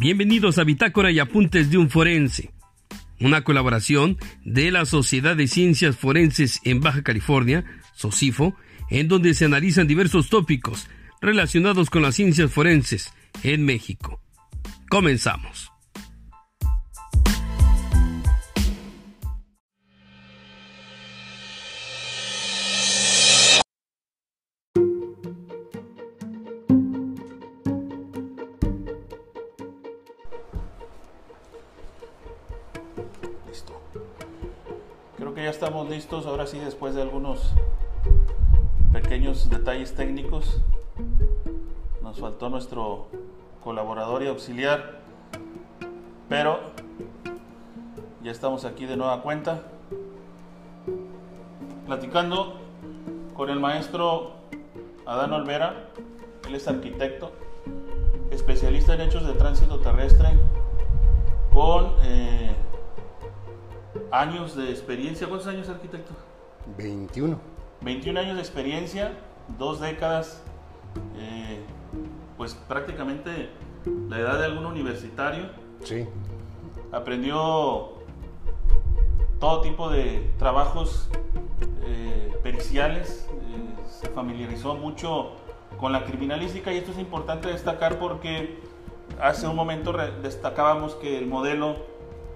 Bienvenidos a Bitácora y Apuntes de un Forense, una colaboración de la Sociedad de Ciencias Forenses en Baja California, SOCIFO, en donde se analizan diversos tópicos relacionados con las ciencias forenses en México. Comenzamos. Sí, después de algunos pequeños detalles técnicos. Nos faltó nuestro colaborador y auxiliar, pero ya estamos aquí de nueva cuenta, platicando con el maestro Adán Olvera. Él es arquitecto, especialista en hechos de tránsito terrestre, con... Eh, años de experiencia. ¿Cuántos años, arquitecto? 21. 21 años de experiencia, dos décadas, eh, pues prácticamente la edad de algún universitario. Sí. Aprendió todo tipo de trabajos eh, periciales, eh, se familiarizó mucho con la criminalística y esto es importante destacar porque hace un momento destacábamos que el modelo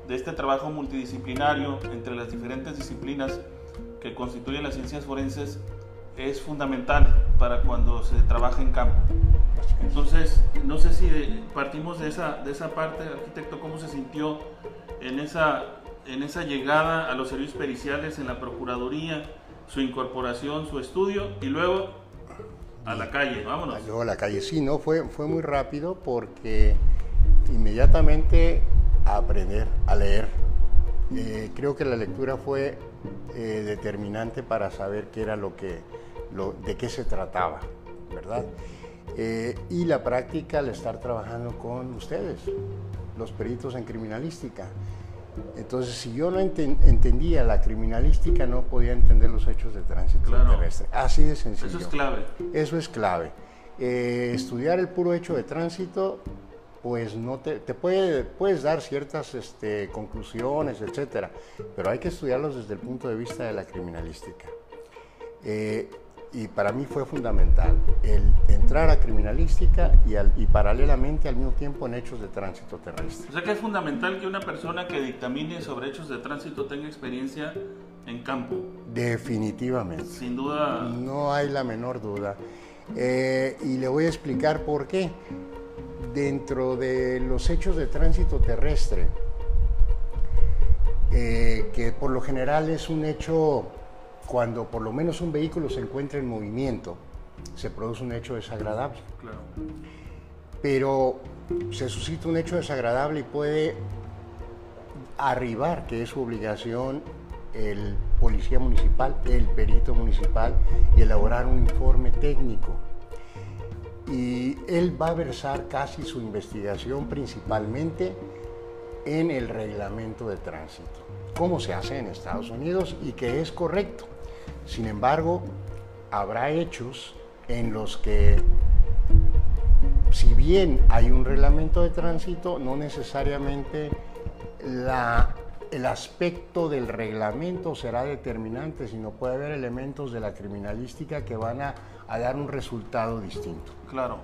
de este trabajo multidisciplinario entre las diferentes disciplinas que constituyen las ciencias forenses es fundamental para cuando se trabaja en campo. Entonces, no sé si partimos de esa, de esa parte, arquitecto, cómo se sintió en esa, en esa llegada a los servicios periciales en la Procuraduría, su incorporación, su estudio y luego a la calle, vámonos. Luego a la calle, sí, no, fue, fue muy rápido porque inmediatamente a aprender a leer. Eh, creo que la lectura fue eh, determinante para saber qué era lo que, lo, de qué se trataba, ¿verdad? Eh, y la práctica al estar trabajando con ustedes, los peritos en criminalística. Entonces, si yo no entendía la criminalística, no podía entender los hechos de tránsito terrestre. Así de sencillo. Eso es clave. Eso es clave. estudiar el puro hecho de tránsito pues no te, te puede, puedes dar ciertas este, conclusiones, etcétera, pero hay que estudiarlos desde el punto de vista de la criminalística. Eh, y para mí fue fundamental el entrar a criminalística y, y, paralelamente al mismo tiempo en hechos de tránsito terrestre. O sea que es fundamental que una persona que dictamine sobre hechos de tránsito tenga experiencia en campo. Definitivamente. Sin duda. No hay la menor duda. Eh, y le voy a explicar por qué dentro de los hechos de tránsito terrestre, eh, que por lo general es un hecho cuando por lo menos un vehículo se encuentra en movimiento, se produce un hecho desagradable. Pero se suscita un hecho desagradable y puede arribar, que es su obligación, el policía municipal, el perito municipal, y elaborar un informe técnico y él va a versar casi su investigación principalmente en el reglamento de tránsito, cómo se hace en Estados Unidos y que es correcto. Sin embargo, habrá hechos en los que, si bien hay un reglamento de tránsito, no necesariamente el aspecto del reglamento será determinante, sino puede haber elementos de la criminalística que van a a dar un resultado distinto. Claro,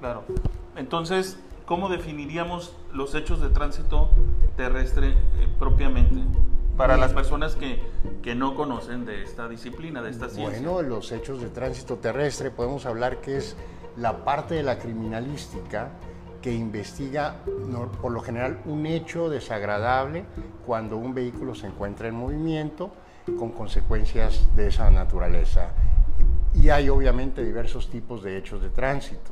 claro. Entonces, ¿cómo definiríamos los hechos de tránsito terrestre eh, propiamente? Para las personas que, que, no conocen de esta disciplina, de esta ciencia. Bueno, los hechos de tránsito terrestre podemos hablar que es la parte de la criminalística que investiga por lo general un hecho desagradable cuando un vehículo se encuentra en movimiento con consecuencias de esa naturaleza. Y hay obviamente diversos tipos de hechos de tránsito.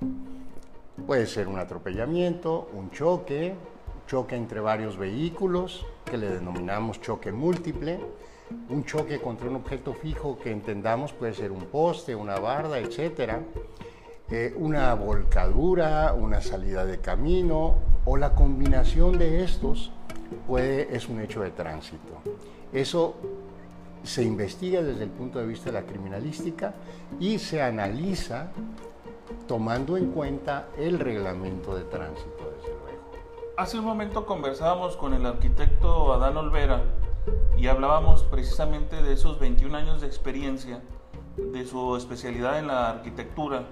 Puede ser un atropellamiento, un choque, choque entre varios vehículos, que le denominamos choque múltiple, un choque contra un objeto fijo que entendamos puede ser un poste, una barda, etc. Eh, una volcadura, una salida de camino o la combinación de estos puede, es un hecho de tránsito. Eso se investiga desde el punto de vista de la criminalística y se analiza tomando en cuenta el reglamento de tránsito, desde luego. hace un momento conversábamos con el arquitecto Adán Olvera y hablábamos precisamente de esos 21 años de experiencia, de su especialidad en la arquitectura,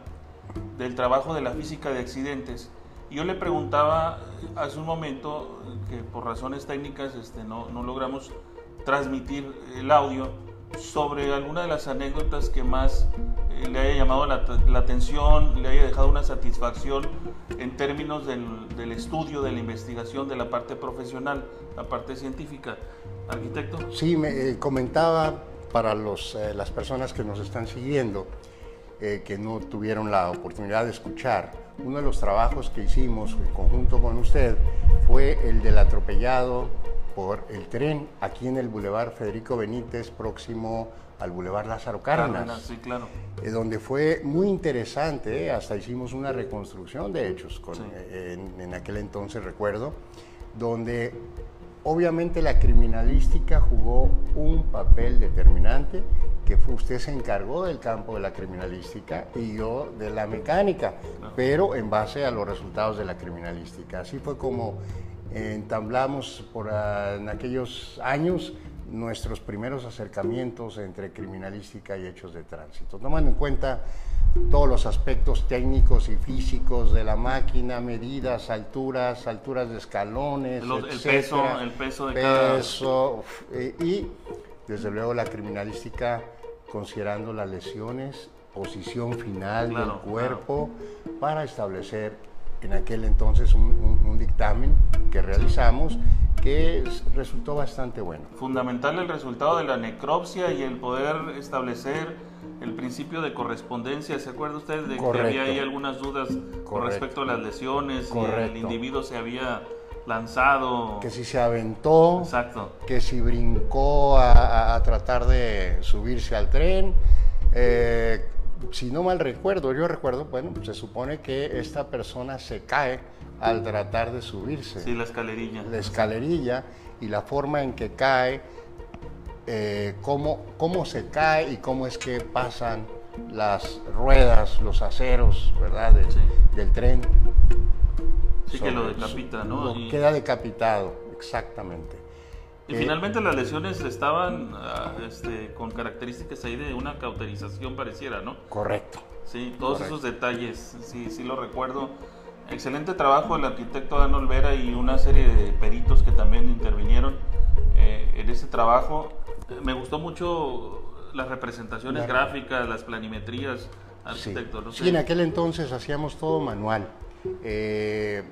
del trabajo de la física de accidentes. Yo le preguntaba hace un momento que por razones técnicas este, no, logramos transmitir el audio sobre alguna de las anécdotas que más eh, le haya llamado la, atención, le haya dejado una satisfacción en términos del, del, estudio, de la investigación, de la parte profesional, la parte científica. Arquitecto. Sí, me eh, comentaba para los, eh, las personas que nos están siguiendo, eh, que no tuvieron la oportunidad de escuchar, uno de los trabajos que hicimos en conjunto con usted fue el del atropellado por el tren aquí en el Boulevard Federico Benítez, próximo al Boulevard Lázaro Cárdenas. Cárdenas, sí, claro. eh, donde fue muy interesante, eh, hasta hicimos una reconstrucción de hechos con, Sí. eh, en, en aquel entonces, recuerdo, donde obviamente la criminalística jugó un papel determinante, que usted se encargó del campo de la criminalística y yo de la mecánica, pero en base a los resultados de la criminalística. Así fue como entablamos por, ah, en aquellos años nuestros primeros acercamientos entre criminalística y hechos de tránsito, tomando en cuenta todos los aspectos técnicos y físicos de la máquina, medidas, alturas, alturas de escalones, el etcétera, peso, el peso de cada- peso, uf, eh, y desde luego la criminalística considerando las lesiones, posición final Claro, del cuerpo para establecer en aquel entonces un, un- un dictamen que realizamos que es- resultó bastante bueno. Fundamental el resultado de la necropsia y el poder establecer el principio de correspondencia. ¿Se acuerda usted de que había ahí algunas dudas con respecto a las lesiones? y el individuo se había lanzado. Que si se aventó, Exacto. que si brincó a, a- tratar de subirse al tren. eh, si no mal recuerdo, yo recuerdo, bueno, se supone que esta persona se cae al tratar de subirse. Sí, la escalerilla. La escalerilla y la forma en que cae, eh, cómo, cómo se cae y cómo es que pasan las ruedas, los aceros, ¿verdad? Sí. del tren. Sí, que lo decapita, ¿no? lo Y- Queda decapitado, exactamente. Y Eh, finalmente las lesiones estaban ah, este, con características ahí de una cauterización pareciera, ¿no? Correcto. Sí, todos Correcto. esos detalles, sí, sí lo recuerdo. Excelente trabajo del arquitecto Dan Olvera y una serie de peritos que también intervinieron eh, en ese trabajo. Eh, Me gustó mucho las representaciones Claro. gráficas, las planimetrías, Sí. arquitecto. no Sí, en aquel entonces hacíamos todo manual. Eh,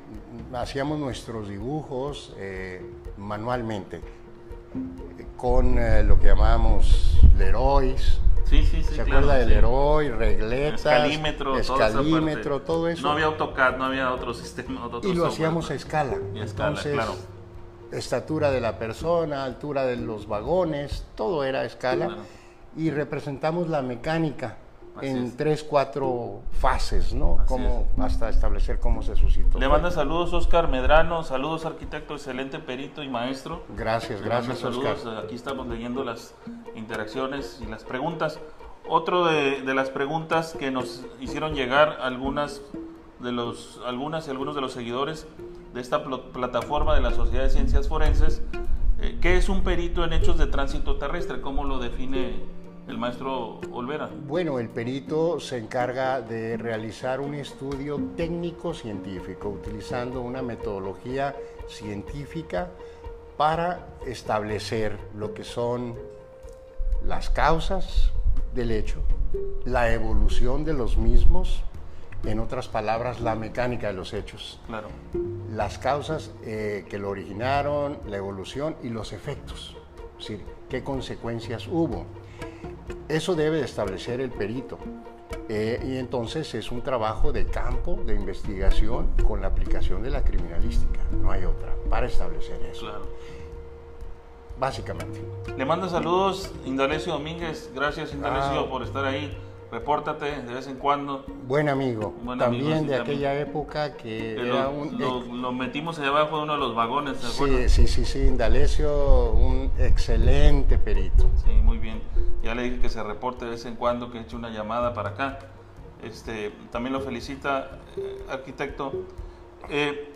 hacíamos nuestros dibujos eh, manualmente, con eh, lo que llamamos Leroy's. Sí, sí, sí. ¿Se claro, acuerda del sí. Leroy, regletas, Escalímetro, escalímetro, todo eso? No había AutoCAD, no había otro sistema. otro y lo software, hacíamos a escala. Y a escala, Entonces, claro. estatura de la persona, altura de los vagones, todo era a escala. Claro. Y representamos la mecánica Así en es. tres, cuatro fases, ¿no? Como hasta establecer cómo se suscitó. Le manda saludos Oscar Medrano, saludos arquitecto, excelente perito y maestro. Gracias, Le gracias, saludos, Oscar. Aquí estamos leyendo las interacciones y las preguntas. Otro de, de las preguntas que nos hicieron llegar algunas de los, algunas y algunos de los seguidores de esta pl- plataforma de la Sociedad de Ciencias Forenses, eh, ¿qué es un perito en hechos de tránsito terrestre? ¿Cómo lo define el maestro Olvera? Bueno, el perito se encarga de realizar un estudio técnico-científico utilizando una metodología científica para establecer lo que son las causas del hecho, la evolución de los mismos, en otras palabras, la mecánica de los hechos, Claro. las causas eh, que lo originaron, la evolución y los efectos, es decir, qué consecuencias hubo. Eso debe de establecer el perito. Eh, y entonces es un trabajo de campo, de investigación, con la aplicación de la criminalística. No hay otra para establecer eso, Claro. básicamente. Le manda saludos Indalecio Domínguez. Gracias Indalecio Ah. por estar ahí. Repórtate de vez en cuando. Buen amigo, Buen también amigo, sí, de también. aquella época que Que era lo, un... metimos allá abajo de uno de los vagones. Sí, sí, sí, sí, Indalecio, un excelente perito. Sí, muy bien. Ya le dije que se reporte de vez en cuando, que eche una llamada para acá. Este, también lo felicita, eh, arquitecto. Eh,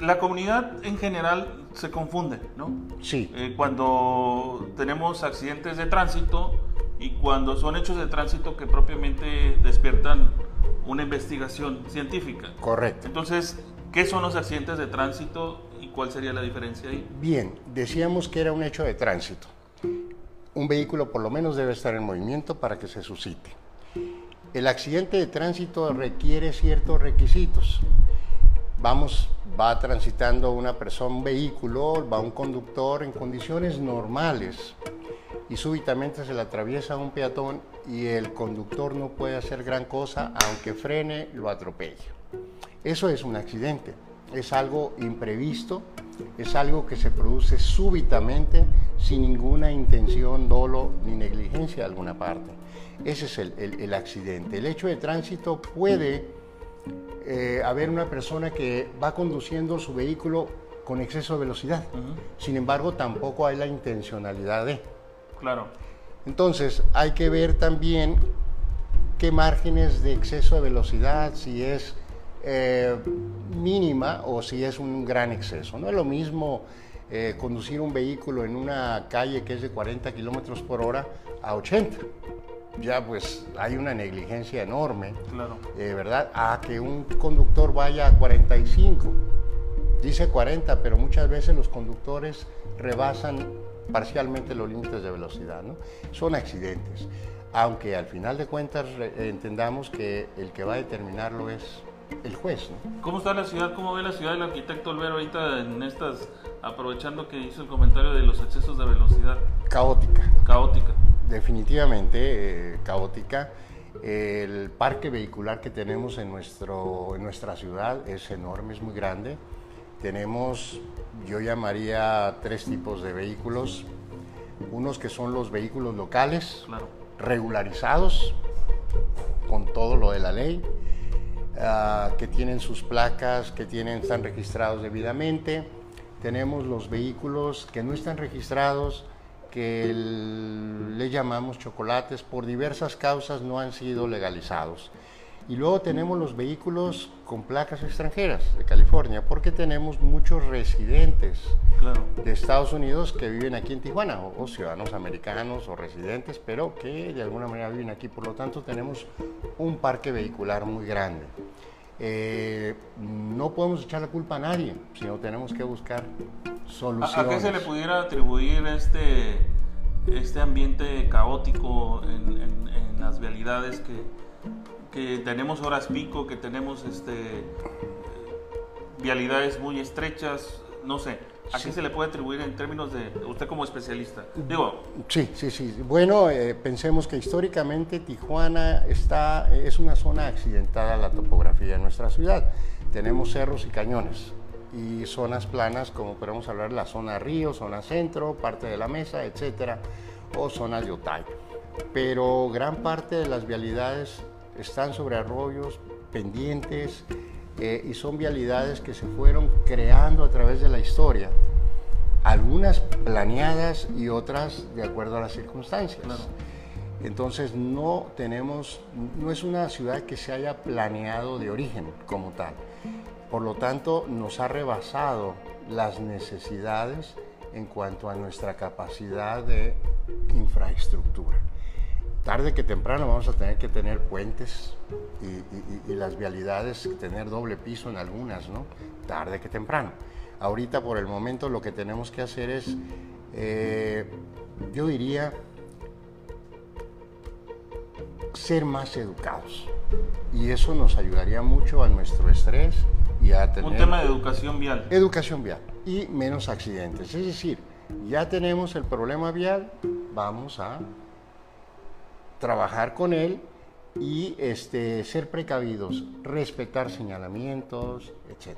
La comunidad en general se confunde, ¿no? Sí. Eh, cuando tenemos accidentes de tránsito y cuando son hechos de tránsito que propiamente despiertan una investigación científica. Correcto. Entonces, ¿qué son los accidentes de tránsito y cuál sería la diferencia ahí? Bien, decíamos que era un hecho de tránsito. Un vehículo por lo menos debe estar en movimiento para que se suscite. El accidente de tránsito requiere ciertos requisitos. Vamos, va transitando una persona, un vehículo, va un conductor en condiciones normales y súbitamente se le atraviesa un peatón y el conductor no puede hacer gran cosa, aunque frene, lo atropella. Eso es un accidente, es algo imprevisto, es algo que se produce súbitamente sin ninguna intención, dolo ni negligencia de alguna parte. Ese es el, accidente. El hecho de tránsito puede eh, haber una persona que va conduciendo su vehículo con exceso de velocidad. Sin embargo, tampoco hay la intencionalidad de. Claro. Entonces, hay que ver también qué márgenes de exceso de velocidad, si es eh, mínima o si es un gran exceso. No es lo mismo eh, conducir un vehículo en una calle que es de 40 kilómetros por hora a 80. Ya pues hay una negligencia enorme, claro. Eh, ¿verdad? A que un conductor vaya a 45. Dice 40, pero muchas veces los conductores rebasan parcialmente los límites de velocidad. ¿no? Son accidentes, aunque al final de cuentas entendamos que el que va a determinarlo es el juez. ¿Cómo está la ciudad? ¿Cómo ve la ciudad el arquitecto Olvero ahorita en estas, aprovechando que hizo el comentario de los excesos de velocidad? Caótica. Caótica. Definitivamente eh, caótica. El parque vehicular que tenemos en, nuestro, en nuestra ciudad es enorme, es muy grande. Tenemos, yo llamaría tres tipos de vehículos. Unos que son los vehículos locales, regularizados, con todo lo de la ley Ah, que tienen sus placas, que tienen, están registrados debidamente. Tenemos los vehículos que no están registrados, que le llamamos chocolates, por diversas causas no han sido legalizados. Y luego tenemos los vehículos con placas extranjeras de California, porque tenemos muchos residentes de Estados Unidos que viven aquí en Tijuana, o, ciudadanos americanos o residentes, pero que de alguna manera viven aquí. Por lo tanto, tenemos un parque vehicular muy grande. Eh, no podemos echar la culpa a nadie, sino tenemos que buscar soluciones. ¿A, qué se le pudiera atribuir este, este ambiente caótico en, en las vialidades que que tenemos horas pico, que tenemos este, vialidades muy estrechas, no sé. ¿A qué se le puede atribuir en términos de usted como especialista? Digo. Sí, sí, sí. Bueno, eh, pensemos que históricamente Tijuana está, es una zona accidentada la topografía de nuestra ciudad. Tenemos cerros y cañones y zonas planas, como podemos hablar la zona río, zona centro, parte de la mesa, etcétera, o zonas de Otay. Pero gran parte de las vialidades están sobre arroyos, pendientes, eh, y son vialidades que se fueron creando a través de la historia, algunas planeadas y otras de acuerdo a las circunstancias. Entonces no tenemos, no es una ciudad que se haya planeado de origen como tal. Por lo tanto, nos ha rebasado las necesidades en cuanto a nuestra capacidad de infraestructura tarde que temprano vamos a tener que tener puentes y, las vialidades, tener doble piso en algunas, ¿no? Tarde que temprano. Ahorita por el momento lo que tenemos que hacer es, eh, yo diría, ser más educados. Y eso nos ayudaría mucho a nuestro estrés y a tener... Un tema de educación vial. Educación vial y menos accidentes. Es decir, ya tenemos el problema vial, vamos a trabajar con él y este, ser precavidos, respetar señalamientos, etc.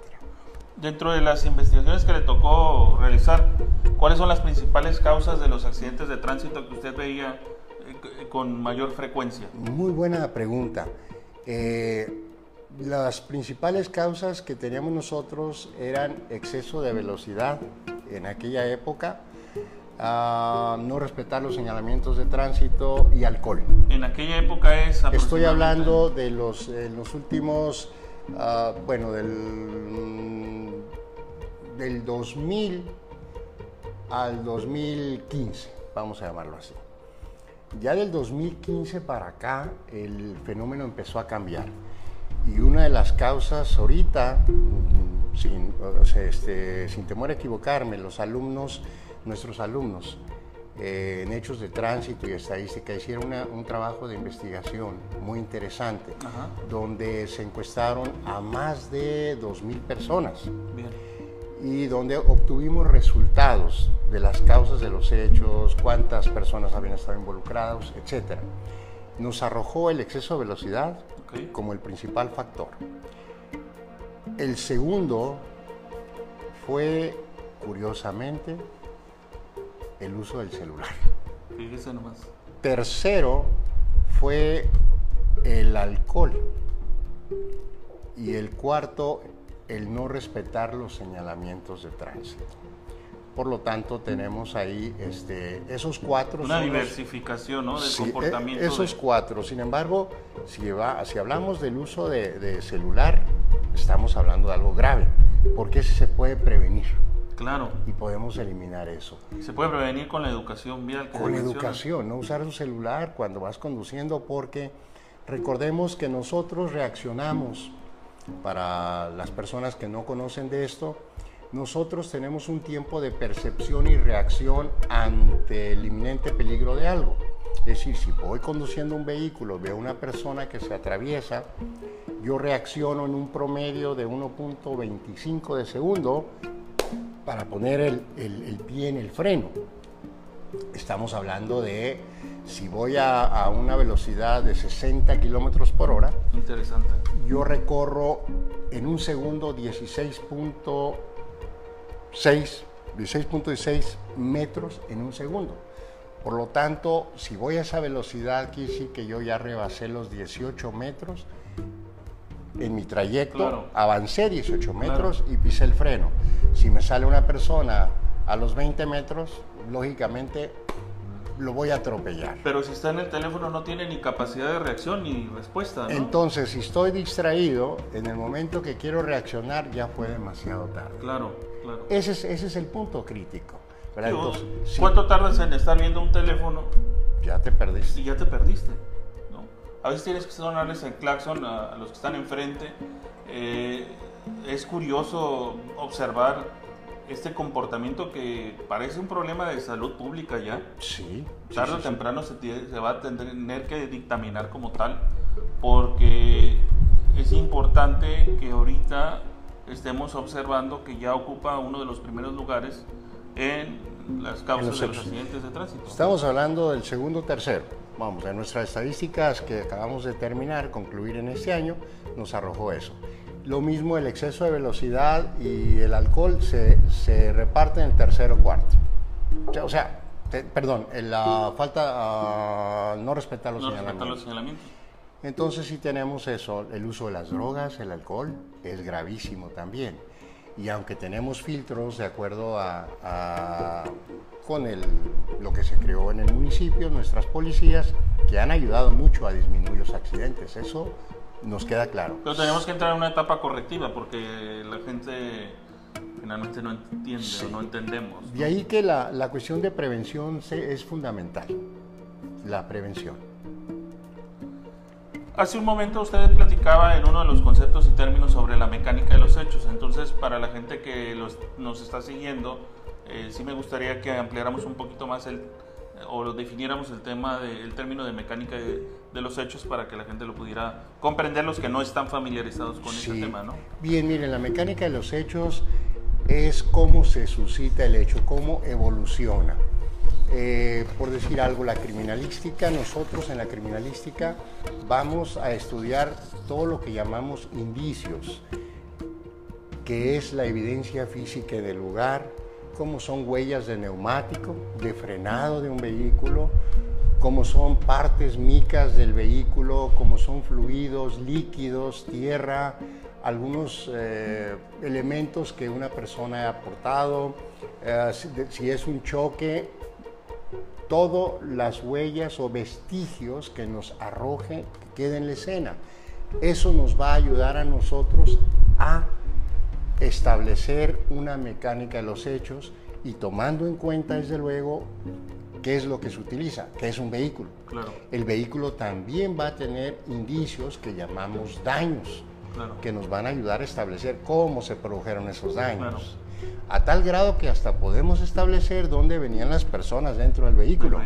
Dentro de las investigaciones que le tocó realizar, ¿cuáles son las principales causas de los accidentes de tránsito que usted veía eh, con mayor frecuencia? Muy buena pregunta. Eh, las principales causas que teníamos nosotros eran exceso de velocidad en aquella época, no respetar los señalamientos de tránsito y alcohol. En aquella época es... Estoy hablando de los, los últimos, ah, bueno, del del 2000 al 2015, vamos a llamarlo así. Ya del 2015 para acá el fenómeno empezó a cambiar. Y una de las causas ahorita, mm, sin, este, sin temor a equivocarme, los alumnos, nuestros alumnos, eh, en hechos de tránsito y estadística hicieron un trabajo de investigación muy interesante, donde se encuestaron a más de 2.000 personas. Y donde obtuvimos resultados de las causas de los hechos, cuántas personas habían estado involucradas, etc. Nos arrojó el exceso de velocidad como el principal factor. El segundo fue, curiosamente, el uso del celular. Fíjese nomás. Tercero fue el alcohol. Y el cuarto, el no respetar los señalamientos de tránsito. Por lo tanto, tenemos ahí este, esos cuatro. Una diversificación ¿no? del comportamiento. Esos cuatro. Sin embargo, si, si hablamos del uso de, de celular, estamos hablando de algo grave, porque ese se puede prevenir. Claro. Y podemos eliminar eso. Se puede prevenir con la educación vial. con educación, no usar su celular cuando vas conduciendo porque recordemos que nosotros reaccionamos, para las personas que no conocen de esto, nosotros tenemos un tiempo de percepción y reacción ante el inminente peligro de algo. Es decir, si voy conduciendo un vehículo, veo una persona que se atraviesa, yo reacciono en un promedio de 1.25 de segundo para poner el, el, pie en el freno. Estamos hablando de si voy a, a una velocidad de 60 kilómetros por hora. Interesante. Yo recorro en un segundo 16.6 16.6 metros en un segundo. Por lo tanto, si voy a esa velocidad, quiere decir que yo ya rebasé los 18 metros en mi trayecto, avancé 18 metros y pisé el freno. Si me sale una persona a los 20 metros, lógicamente lo voy a atropellar. Pero si está en el teléfono no tiene ni capacidad de reacción ni respuesta. Entonces, si estoy distraído, en el momento que quiero reaccionar ya fue demasiado tarde. Claro, claro. Ese es, ese es el punto crítico. ¿Cuánto tardas en estar viendo un teléfono? Ya te perdiste. Y ya te perdiste. A veces tienes que sonarles el claxon a, los que están enfrente. Eh, es curioso observar este comportamiento que parece un problema de salud pública ya. Sí. Tarde o temprano Se, se, va a tener que dictaminar como tal, porque es importante que ahorita estemos observando que ya ocupa uno de los primeros lugares en las causas de los accidentes de tránsito. Estamos hablando del segundo tercero vamos, en nuestras estadísticas que acabamos de terminar, concluir en este año, nos arrojó eso. Lo mismo el exceso de velocidad y el alcohol se, se reparten en el tercero cuarto. O sea, perdón, la falta, uh, no respetar los, señalamientos. los señalamientos. Entonces si tenemos eso, el uso de las drogas, el alcohol, es gravísimo también. Y aunque tenemos filtros de acuerdo a con el, lo que se creó en el municipio, nuestras policías, que han ayudado mucho a disminuir los accidentes. Eso nos queda claro. Pero tenemos que entrar en una etapa correctiva porque la gente finalmente no entiende o no entendemos. De ahí que la, la cuestión de prevención es fundamental, la prevención. Hace un momento usted platicaba en uno de los conceptos y términos sobre la mecánica de los hechos, entonces para la gente que los, nos está siguiendo, eh, sí me gustaría que ampliáramos un poquito más el, o definiéramos el tema del término de mecánica de, los hechos para que la gente lo pudiera comprender los que no están familiarizados con ese tema, ¿no? Bien, miren, la mecánica de los hechos es cómo se suscita el hecho, cómo evoluciona. Eh, por decir algo, la criminalística, nosotros en la criminalística vamos a estudiar todo lo que llamamos indicios, que es la evidencia física del lugar, como son huellas de neumático, de frenado de un vehículo, como son partes micas del vehículo, como son fluidos, líquidos, tierra, algunos eh, elementos que una persona ha aportado, eh, si es un choque, todas las huellas o vestigios que nos arroje, que queden en la escena. Eso nos va a ayudar a nosotros a establecer una mecánica de los hechos y tomando en cuenta, desde luego, qué es lo que se utiliza, qué es un vehículo. El vehículo también va a tener indicios que llamamos daños, que nos van a ayudar a establecer cómo se produjeron esos daños. A tal grado que hasta podemos establecer dónde venían las personas dentro del vehículo.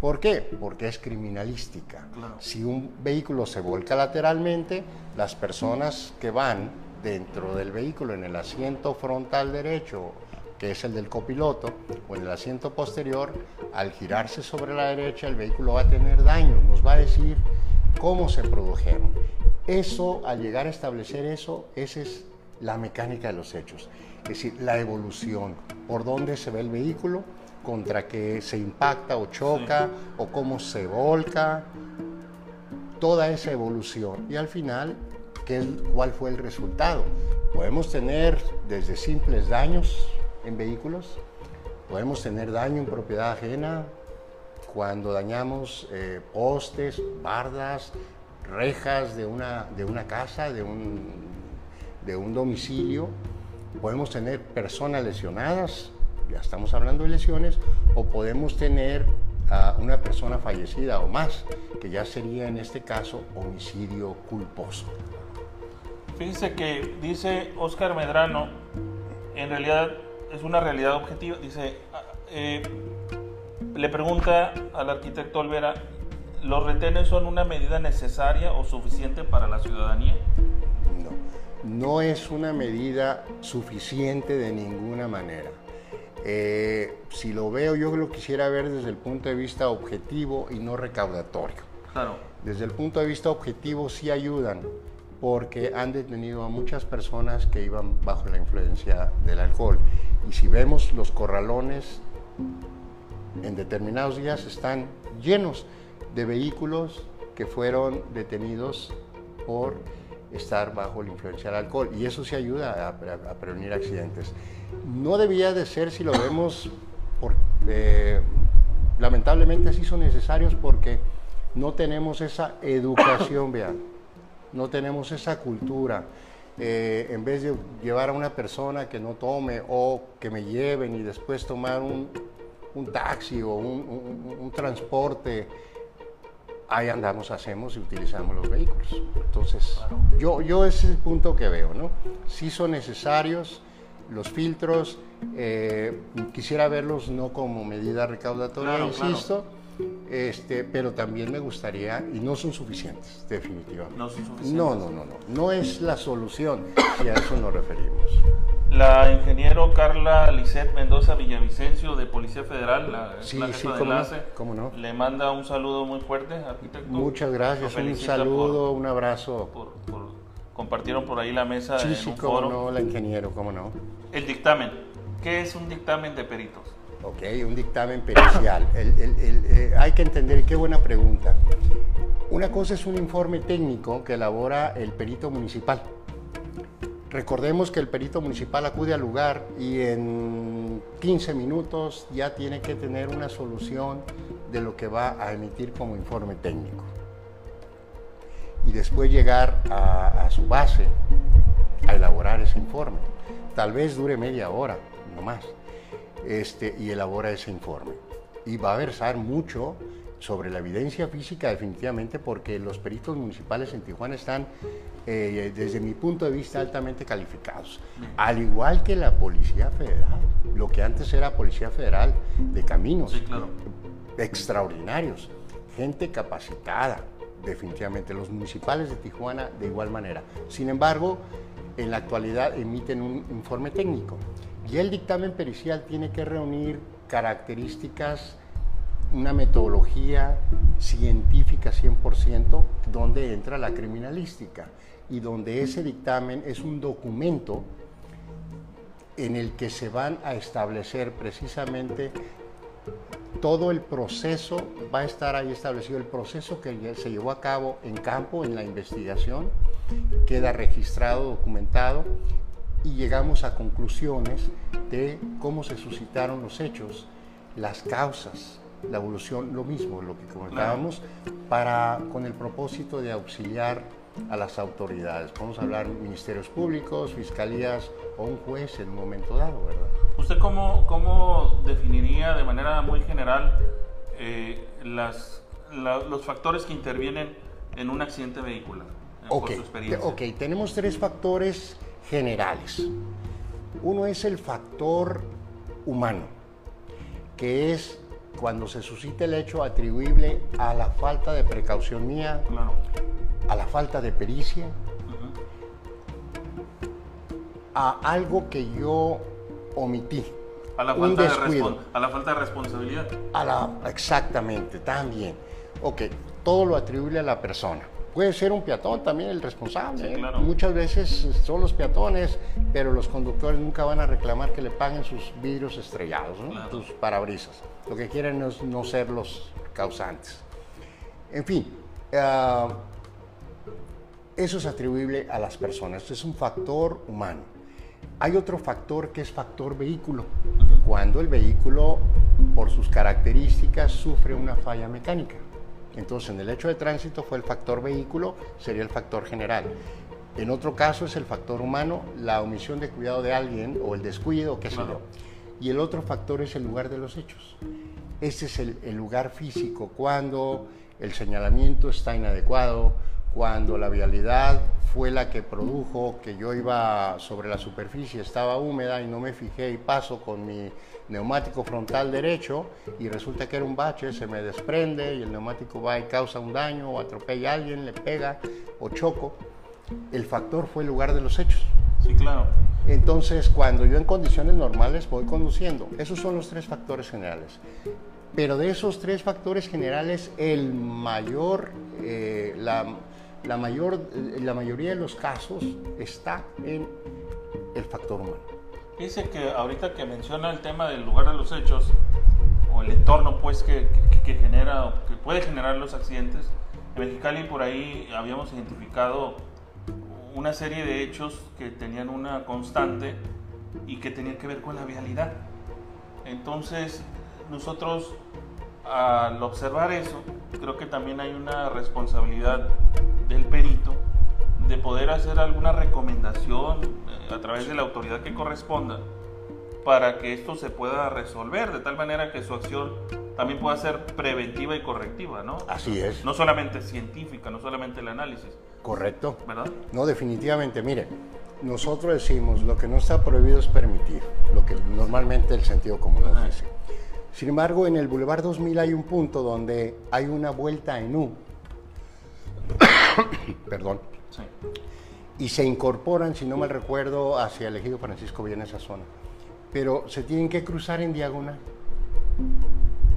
¿Por qué? Porque es criminalística. Si un vehículo se volca lateralmente, las personas que van dentro del vehículo en el asiento frontal derecho que es el del copiloto, o en el asiento posterior, al girarse sobre la derecha el vehículo va a tener daño, nos va a decir cómo se produjeron. Eso, al llegar a establecer eso, esa es la mecánica de los hechos, es decir, la evolución, por dónde se ve el vehículo, contra qué se impacta o choca, o cómo se volca, toda esa evolución. Y al final, ¿qué, ¿cuál fue el resultado? Podemos tener desde simples daños, en vehículos. Podemos tener daño en propiedad ajena cuando dañamos eh, postes, bardas, rejas de una, de una casa, de un, de un domicilio. Podemos tener personas lesionadas, ya estamos hablando de lesiones, o podemos tener a una persona fallecida o más, que ya sería en este caso homicidio culposo. Fíjense que dice Oscar Medrano, en realidad es una realidad objetiva. Dice, eh, le pregunta al arquitecto Olvera, ¿los retenes son una medida necesaria o suficiente para la ciudadanía? No, no es una medida suficiente de ninguna manera. Eh, si lo veo, yo lo quisiera ver desde el punto de vista objetivo y no recaudatorio. Claro. Desde el punto de vista objetivo sí ayudan, porque han detenido a muchas personas que iban bajo la influencia del alcohol. Y si vemos los corralones, en determinados días están llenos de vehículos que fueron detenidos por estar bajo la influencia del alcohol. Y eso sí ayuda a, prevenir accidentes. No debía de ser si lo vemos, eh, lamentablemente sí son necesarios porque no tenemos esa educación, vean, no tenemos esa cultura. Eh, en vez de llevar a una persona que no tome o que me lleven y después tomar un, taxi o un, transporte, ahí andamos, hacemos y utilizamos los vehículos. Entonces, yo, yo ese es el punto que veo, ¿no? Sí son necesarios los filtros, eh, quisiera verlos no como medida recaudatoria, insisto, este, pero también me gustaría, y no son suficientes, definitivamente. No son suficientes. No, no, no, no. No es la solución, si a eso nos referimos. La ingeniero Carla Lisset Mendoza Villavicencio de Policía Federal, la, sí, sí, de enlace, ¿cómo no? le manda un saludo muy fuerte, arquitecto. Muchas gracias, un saludo, un abrazo. Por, compartieron por ahí la mesa. Sí, sí, cómo no, la ingeniero, cómo no. El dictamen. ¿Qué es un dictamen de peritos? Ok, un dictamen pericial. Eh, hay que entender, qué buena pregunta. Una cosa es un informe técnico que elabora el perito municipal. Recordemos que el perito municipal acude al lugar y en 15 minutos ya tiene que tener una solución de lo que va a emitir como informe técnico. Y después llegar a, a su base a elaborar ese informe. Tal vez dure media hora, no más este, y elabora ese informe. Y va a versar mucho sobre la evidencia física definitivamente porque los peritos municipales en Tijuana están, eh, desde mi punto de vista, altamente calificados. Al igual que la Policía Federal, lo que antes era Policía Federal de Caminos. Extraordinarios. Gente capacitada, definitivamente. Los municipales de Tijuana de igual manera. Sin embargo, en la actualidad emiten un informe técnico y el dictamen pericial tiene que reunir características, una metodología científica 100%, donde entra la criminalística y donde ese dictamen es un documento en el que se van a establecer precisamente todo el proceso, va a estar ahí establecido el proceso que se llevó a cabo en campo, en la investigación, queda registrado, documentado y llegamos a conclusiones de cómo se suscitaron los hechos, las causas, la evolución, lo mismo, lo que comentábamos, para, con el propósito de auxiliar a las autoridades. Podemos hablar ministerios públicos, fiscalías o un juez en un momento dado, ¿verdad? ¿Usted cómo, cómo definiría de manera muy general eh, las, los factores que intervienen en un accidente vehicular? Ok, ok, tenemos tres factores generales. Uno es el factor humano, que es cuando se suscita el hecho atribuible a la falta de precaución mía, a la falta de pericia, a algo que yo omití. A la, falta de a la falta de responsabilidad. A la, exactamente, también. Ok, todo lo atribuible a la persona. Puede ser un peatón también el responsable. ¿eh? Muchas veces son los peatones, pero los conductores nunca van a reclamar que le paguen sus vidrios estrellados, sus parabrisas. Lo que quieren es no ser los causantes. En fin, ah, eso es atribuible a las personas, es un factor humano. Hay otro factor que es factor vehículo, cuando el vehículo, por sus características, sufre una falla mecánica. Entonces, en el hecho de tránsito fue el factor vehículo, sería el factor general. En otro caso es el factor humano, la omisión de cuidado de alguien o el descuido, qué sé yo. Y el otro factor es el lugar de los hechos. Este es el, el lugar físico, cuando el señalamiento está inadecuado, cuando la vialidad fue la que produjo que yo iba sobre la superficie, estaba húmeda y no me fijé y paso con mi neumático frontal derecho y resulta que era un bache, se me desprende y el neumático va y causa un daño o atropella a alguien, le pega o choco. El factor fue el lugar de los hechos. Sí, claro. Entonces, cuando yo en condiciones normales voy conduciendo, esos son los tres factores generales. Pero de esos tres factores generales, el mayor, eh, la, la, mayor, la mayoría de los casos está en el factor humano. Dice que ahorita que menciona el tema del lugar de los hechos o el entorno pues que, que, genera que puede generar los accidentes, en Mexicali por ahí habíamos identificado una serie de hechos que tenían una constante y que tenían que ver con la vialidad. Entonces, nosotros al observar eso, creo que también hay una responsabilidad del perito de poder hacer alguna recomendación eh, a través de la autoridad que corresponda para que esto se pueda resolver de tal manera que su acción también pueda ser preventiva y correctiva, ¿no? Así es. No solamente científica, no solamente el análisis. Correcto. ¿Verdad? No, definitivamente. Mire, nosotros decimos lo que no está prohibido es permitir, lo que normalmente el sentido común nos dice. Sin embargo, en el Boulevard 2000 hay un punto donde hay una vuelta en U. Perdón. Sí. Y se incorporan, si no mal recuerdo, hacia el ejido Francisco Villa esa zona. Pero se tienen que cruzar en diagonal.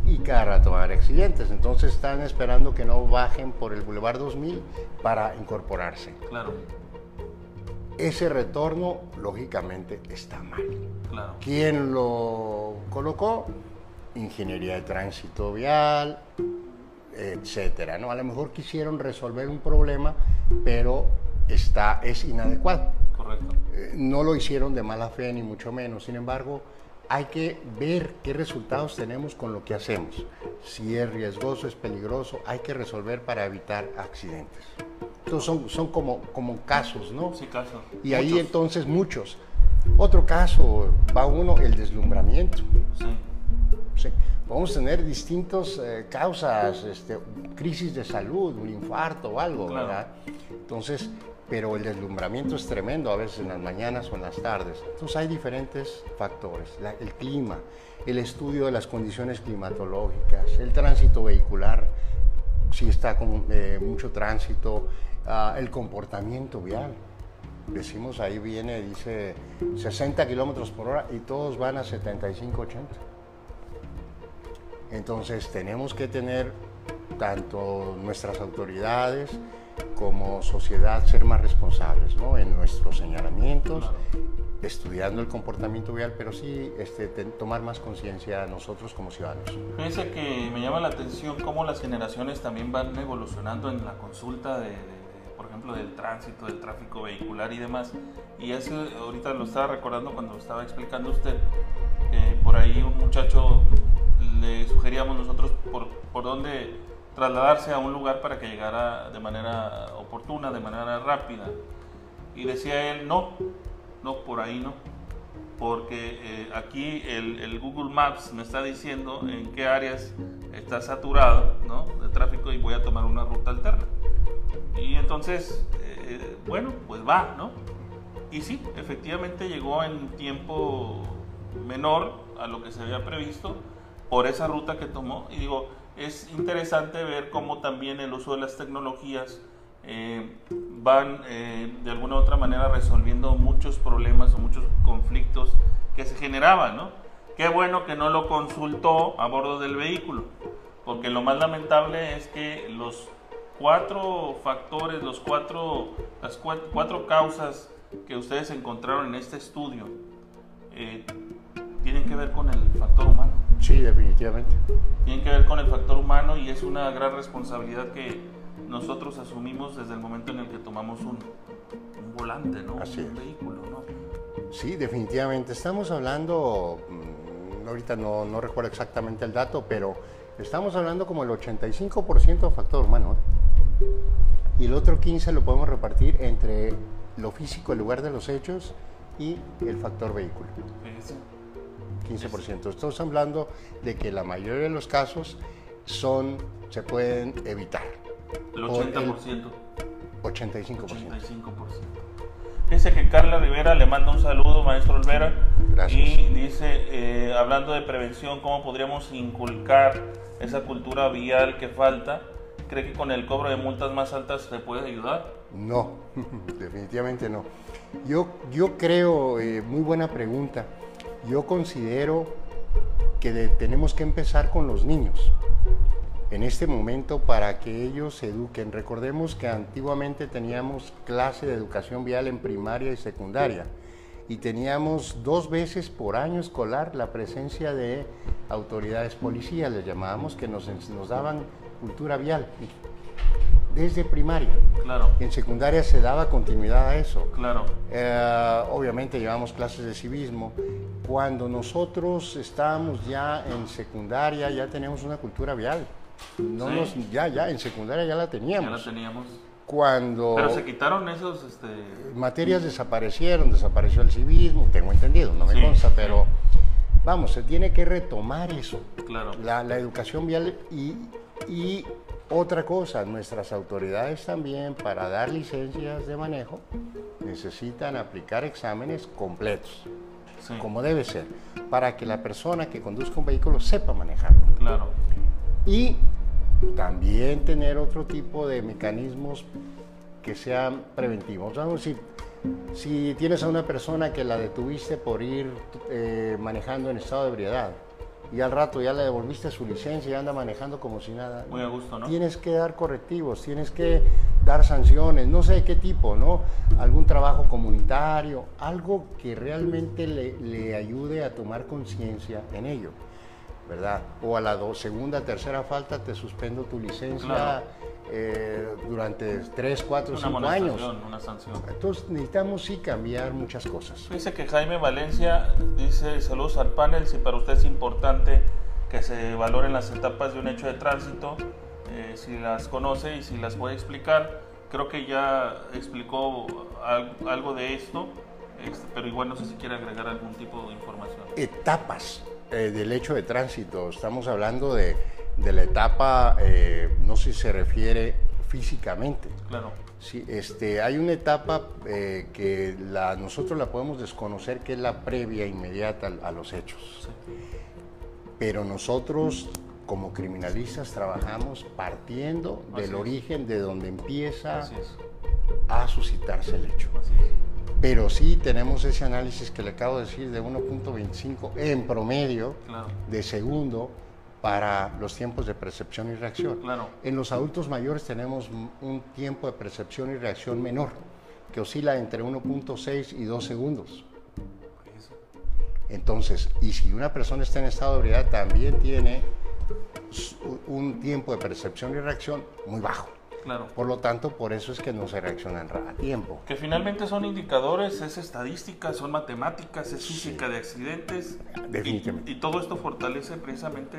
Y cada rato van accidentes. Entonces están esperando que no bajen por el Boulevard 2000 para incorporarse. Claro. Ese retorno, lógicamente, está mal. Claro. ¿Quién lo colocó? ingeniería de tránsito vial, etcétera. ¿no? A lo mejor quisieron resolver un problema, pero está, es inadecuado. Correcto. Eh, no lo hicieron de mala fe, ni mucho menos. Sin embargo, hay que ver qué resultados tenemos con lo que hacemos. Si es riesgoso, es peligroso, hay que resolver para evitar accidentes. Entonces son, son como, como casos, ¿no? Sí, casos. Y ahí entonces muchos. Otro caso, va uno, el deslumbramiento. Sí. Sí. Podemos tener distintas eh, causas, este, crisis de salud, un infarto o algo, ¿verdad? Entonces, pero el deslumbramiento es tremendo a veces en las mañanas o en las tardes. Entonces hay diferentes factores, el clima, el estudio de las condiciones climatológicas, el tránsito vehicular, si está con eh, mucho tránsito, ah, el comportamiento vial. Decimos ahí viene, dice 60 kilómetros por hora y todos van a 75, 80. Entonces tenemos que tener tanto nuestras autoridades como sociedad ser más responsables ¿no? en nuestros señalamientos, estudiando el comportamiento vial, pero sí este, tomar más conciencia nosotros como ciudadanos. Fíjense que me llama la atención cómo las generaciones también van evolucionando en la consulta de, por ejemplo, del tránsito, del tráfico vehicular y demás. Y eso ahorita lo estaba recordando cuando estaba explicando usted, que por ahí un muchacho le sugeríamos nosotros por, por dónde trasladarse a un lugar para que llegara de manera oportuna, de manera rápida. Y decía él, no, no, por ahí no, porque eh, aquí el, Google Maps me está diciendo en qué áreas está saturado ¿no? de tráfico y voy a tomar una ruta alterna. Y entonces, eh, bueno, pues va, ¿no? Y sí, efectivamente llegó en tiempo menor a lo que se había previsto por esa ruta que tomó. Y digo, es interesante ver cómo también el uso de las tecnologías eh, van eh, de alguna u otra manera resolviendo muchos problemas o muchos conflictos que se generaban, ¿no? Qué bueno que no lo consultó a bordo del vehículo, porque lo más lamentable es que los cuatro factores, los cuatro, las cuatro, causas que ustedes encontraron en este estudio eh, tienen que ver con el factor humano. Sí, definitivamente. Tienen que ver con el factor humano y es una gran responsabilidad que nosotros asumimos desde el momento en el que tomamos un, volante, ¿no? un vehículo, ¿no? Sí, definitivamente. Estamos hablando, mm, ahorita no, no, recuerdo exactamente el dato, pero estamos hablando como el 85% factor humano. ¿eh? Y el otro 15% lo podemos repartir entre lo físico, el lugar de los hechos, y el factor vehículo. 15%. Estamos hablando de que la mayoría de los casos son, se pueden evitar. El 80%. 85%. 85%. Dice que Carla Rivera le manda un saludo, maestro Olvera. Gracias. Y dice, eh, hablando de prevención, ¿cómo podríamos inculcar esa cultura vial que falta? ¿Cree que con el cobro de multas más altas se puede ayudar? No, definitivamente no. Yo, yo creo, eh, muy buena pregunta, yo considero que tenemos que empezar con los niños en este momento para que ellos se eduquen. Recordemos que antiguamente teníamos clase de educación vial en primaria y secundaria y teníamos dos veces por año escolar la presencia de autoridades policías, les llamábamos, que nos, nos daban cultura vial desde primaria. Claro. En secundaria se daba continuidad a eso. Claro. Eh, obviamente llevamos clases de civismo. Cuando nosotros estábamos ya en secundaria ya teníamos una cultura vial. No nos, ya, ya, en secundaria ya la teníamos. Ya la teníamos. Cuando... Pero se quitaron esos... Este... Materias desaparecieron, desapareció el civismo, tengo entendido, no me consta, pero vamos, se tiene que retomar eso. Claro. La, la educación vial y, y otra cosa, nuestras autoridades también para dar licencias de manejo necesitan aplicar exámenes completos, como debe ser, para que la persona que conduzca un vehículo sepa manejarlo. Claro y también tener otro tipo de mecanismos que sean preventivos. Vamos a decir, si tienes a una persona que la detuviste por ir eh, manejando en estado de ebriedad y al rato ya le devolviste su licencia y anda manejando como si nada. Muy a gusto, ¿no? Tienes que dar correctivos, tienes que dar sanciones, no sé qué tipo, ¿no? Algún trabajo comunitario, algo que realmente le, le ayude a tomar conciencia en ello. ¿verdad? O a la segunda, tercera falta te suspendo tu licencia eh, durante 3, 4, 5 años. Una sanción. Entonces necesitamos sí cambiar muchas cosas. Dice que Jaime Valencia dice saludos al panel, si para usted es importante que se valoren las etapas de un hecho de tránsito, eh, si las conoce y si las puede explicar. Creo que ya explicó algo de esto, pero igual no sé si quiere agregar algún tipo de información. Etapas eh, del hecho de tránsito, estamos hablando de, la etapa, eh, no sé si se refiere físicamente. Claro. Sí, este, hay una etapa eh, que la, nosotros la podemos desconocer, que es la previa inmediata a, los hechos. Pero nosotros, como criminalistas, trabajamos partiendo del origen de donde empieza a suscitarse el hecho pero sí tenemos ese análisis que le acabo de decir de 1.25 en promedio de segundo para los tiempos de percepción y reacción. En los adultos mayores tenemos un tiempo de percepción y reacción menor, que oscila entre 1.6 y 2 segundos. Entonces, y si una persona está en estado de ebriedad, también tiene un tiempo de percepción y reacción muy bajo. Claro. Por lo tanto, por eso es que no se reaccionan a tiempo. Que finalmente son indicadores, es estadística, son matemáticas, es física de accidentes. Definitivamente. Y, todo esto fortalece precisamente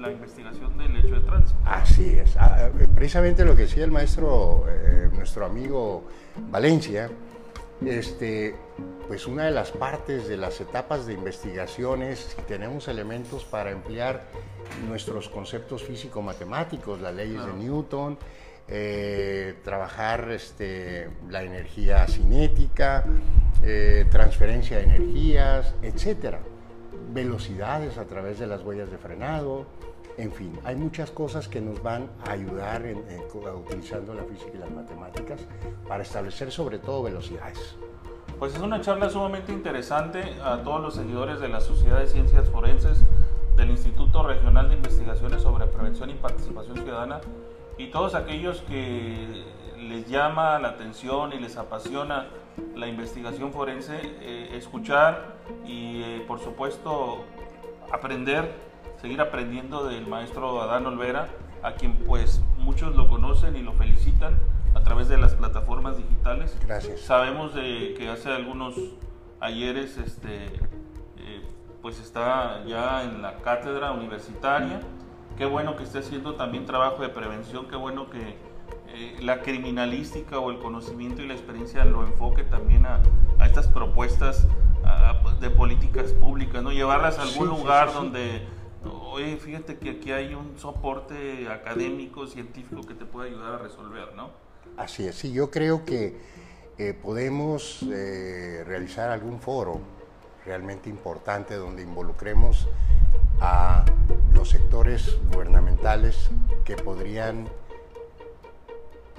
la investigación del hecho de tránsito. Así es. Ah, eh, precisamente lo que decía el maestro, eh, nuestro amigo Valencia, este, pues una de las partes de las etapas de investigación es si tenemos elementos para emplear nuestros conceptos físico-matemáticos, las leyes de Newton, eh, trabajar este, la energía cinética, eh, transferencia de energías, etcétera, velocidades a través de las huellas de frenado, en fin, hay muchas cosas que nos van a ayudar utilizando la física y las matemáticas para establecer sobre todo velocidades. Pues es una charla sumamente interesante a todos los seguidores de la Sociedad de Ciencias Forenses del Instituto Regional de Investigaciones sobre Prevención y Participación Ciudadana y todos aquellos que les llama la atención y les apasiona la investigación forense, eh, escuchar y eh, por supuesto aprender, seguir aprendiendo del maestro Adán Olvera, a quien pues muchos lo conocen y lo felicitan a través de las plataformas digitales. Gracias. Sabemos de que hace algunos ayeres este, eh, pues está ya en la cátedra universitaria Qué bueno que esté haciendo también trabajo de prevención, qué bueno que eh, la criminalística o el conocimiento y la experiencia lo enfoque también a, estas propuestas de políticas públicas, ¿no? Llevarlas a algún lugar donde, oye, fíjate que aquí hay un soporte académico, científico que te puede ayudar a resolver, ¿no? Así es, sí, yo creo que eh, podemos eh, realizar algún foro realmente importante donde involucremos a los sectores gubernamentales que podrían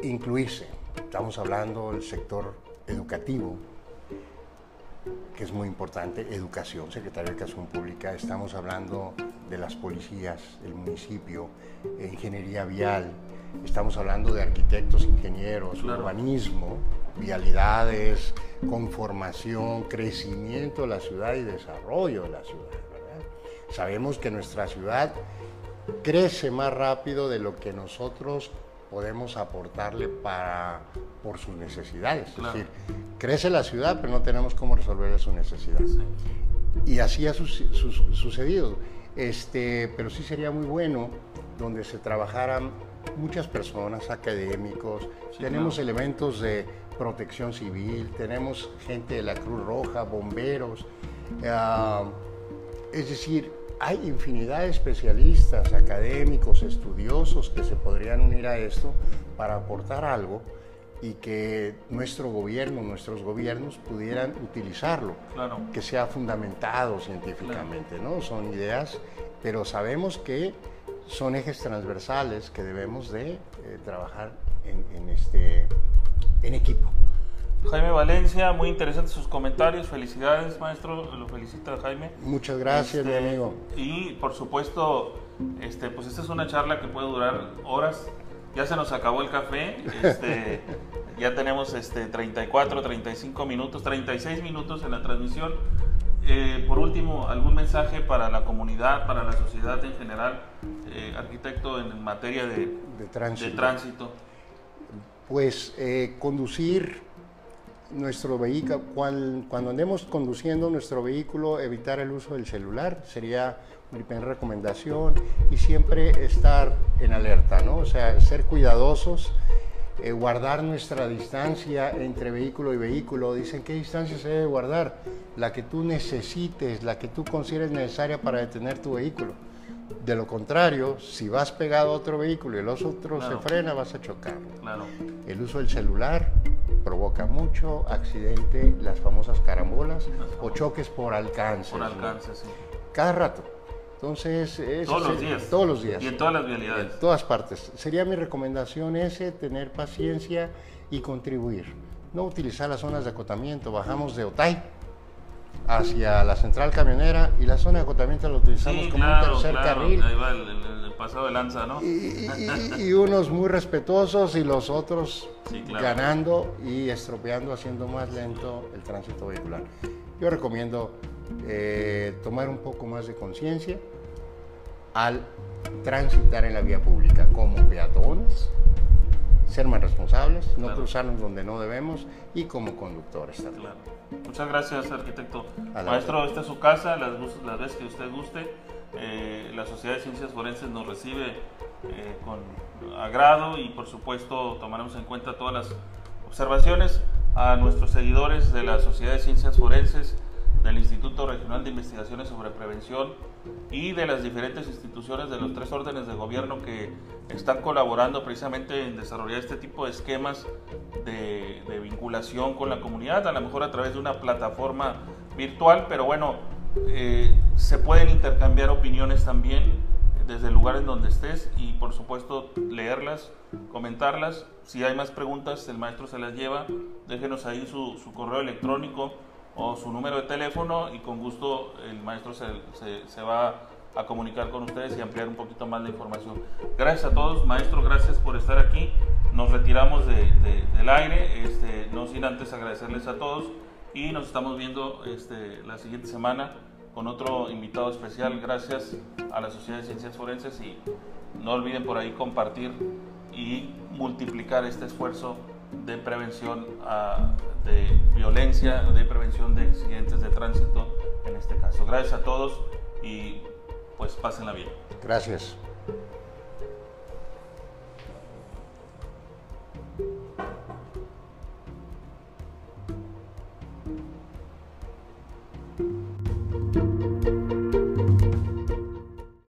incluirse. Estamos hablando del sector educativo, que es muy importante, educación, Secretaría de Educación Pública, estamos hablando de las policías, el municipio, ingeniería vial, estamos hablando de arquitectos, ingenieros, urbanismo, vialidades, conformación, crecimiento de la ciudad y desarrollo de la ciudad. Sabemos que nuestra ciudad crece más rápido de lo que nosotros podemos aportarle para, por sus necesidades. Es decir, crece la ciudad, pero no tenemos cómo resolver sus necesidades. Y así ha sucedido. Este, pero sí sería muy bueno donde se trabajaran muchas personas, académicos, tenemos elementos de protección civil, tenemos gente de la Cruz Roja, bomberos, ah, es decir, hay infinidad de especialistas, académicos, estudiosos que se podrían unir a esto para aportar algo y que nuestro gobierno, nuestros gobiernos pudieran utilizarlo, que sea fundamentado científicamente, ¿no? Son ideas, pero sabemos que son ejes transversales que debemos de eh, trabajar en, este, en equipo. Jaime Valencia, muy interesantes sus comentarios. Felicidades, maestro. Lo felicita Jaime. Muchas gracias, mi este, amigo. Y por supuesto, este, pues esta es una charla que puede durar horas. Ya se nos acabó el café. Este, ya tenemos este, 34, 35 minutos, 36 minutos en la transmisión. Eh, por último, algún mensaje para la comunidad, para la sociedad en general, eh, arquitecto en materia de, tránsito. Pues eh, conducir nuestro vehículo, cuando, andemos conduciendo nuestro vehículo, evitar el uso del celular sería mi primera recomendación y siempre estar en alerta, ¿no? O sea, ser cuidadosos, eh, guardar nuestra distancia entre vehículo y vehículo. Dicen, ¿qué distancia se debe guardar? La que tú necesites, la que tú consideres necesaria para detener tu vehículo. De lo contrario, si vas pegado a otro vehículo y los otros se frena, vas a chocar. El uso del celular, provoca mucho accidente, las famosas carambolas o choques por alcance. Por alcance, sí. Cada rato. Entonces, todos los días. Todos los días. Y en todas las vialidades. En todas partes. Sería mi recomendación ese, tener paciencia y contribuir. No utilizar las zonas de acotamiento. Bajamos de Otay hacia la central camionera y la zona de acotamiento la utilizamos como un tercer carril. Ahí va el, pasado de lanza, ¿no? Y, unos muy respetuosos y los otros ganando y estropeando, haciendo más lento el tránsito vehicular. Yo recomiendo eh, tomar un poco más de conciencia al transitar en la vía pública como peatones, ser más responsables, no cruzarnos donde no debemos y como conductores también. Muchas gracias, arquitecto. Maestro, esta es su casa, las, las veces que usted guste. Eh, la Sociedad de Ciencias Forenses nos recibe eh, con agrado y por supuesto tomaremos en cuenta todas las observaciones a nuestros seguidores de la Sociedad de Ciencias Forenses, del Instituto Regional de Investigaciones sobre Prevención y de las diferentes instituciones de los tres órdenes de gobierno que están colaborando precisamente en desarrollar este tipo de esquemas de, de vinculación con la comunidad, a lo mejor a través de una plataforma virtual, pero bueno, eh, se pueden intercambiar opiniones también desde lugares donde estés y por supuesto leerlas, comentarlas. Si hay más preguntas, el maestro se las lleva. Déjenos ahí su, correo electrónico o su número de teléfono y con gusto el maestro se, va a comunicar con ustedes y ampliar un poquito más la información. Gracias a todos, maestro, gracias por estar aquí. Nos retiramos de, de, del aire, este, no sin antes agradecerles a todos y nos estamos viendo este, la siguiente semana con otro invitado especial. Gracias a la Sociedad de Ciencias Forenses y no olviden por ahí compartir y multiplicar este esfuerzo de prevención uh, de violencia, de prevención de accidentes de tránsito en este caso. Gracias a todos y pues pásenla bien. Gracias.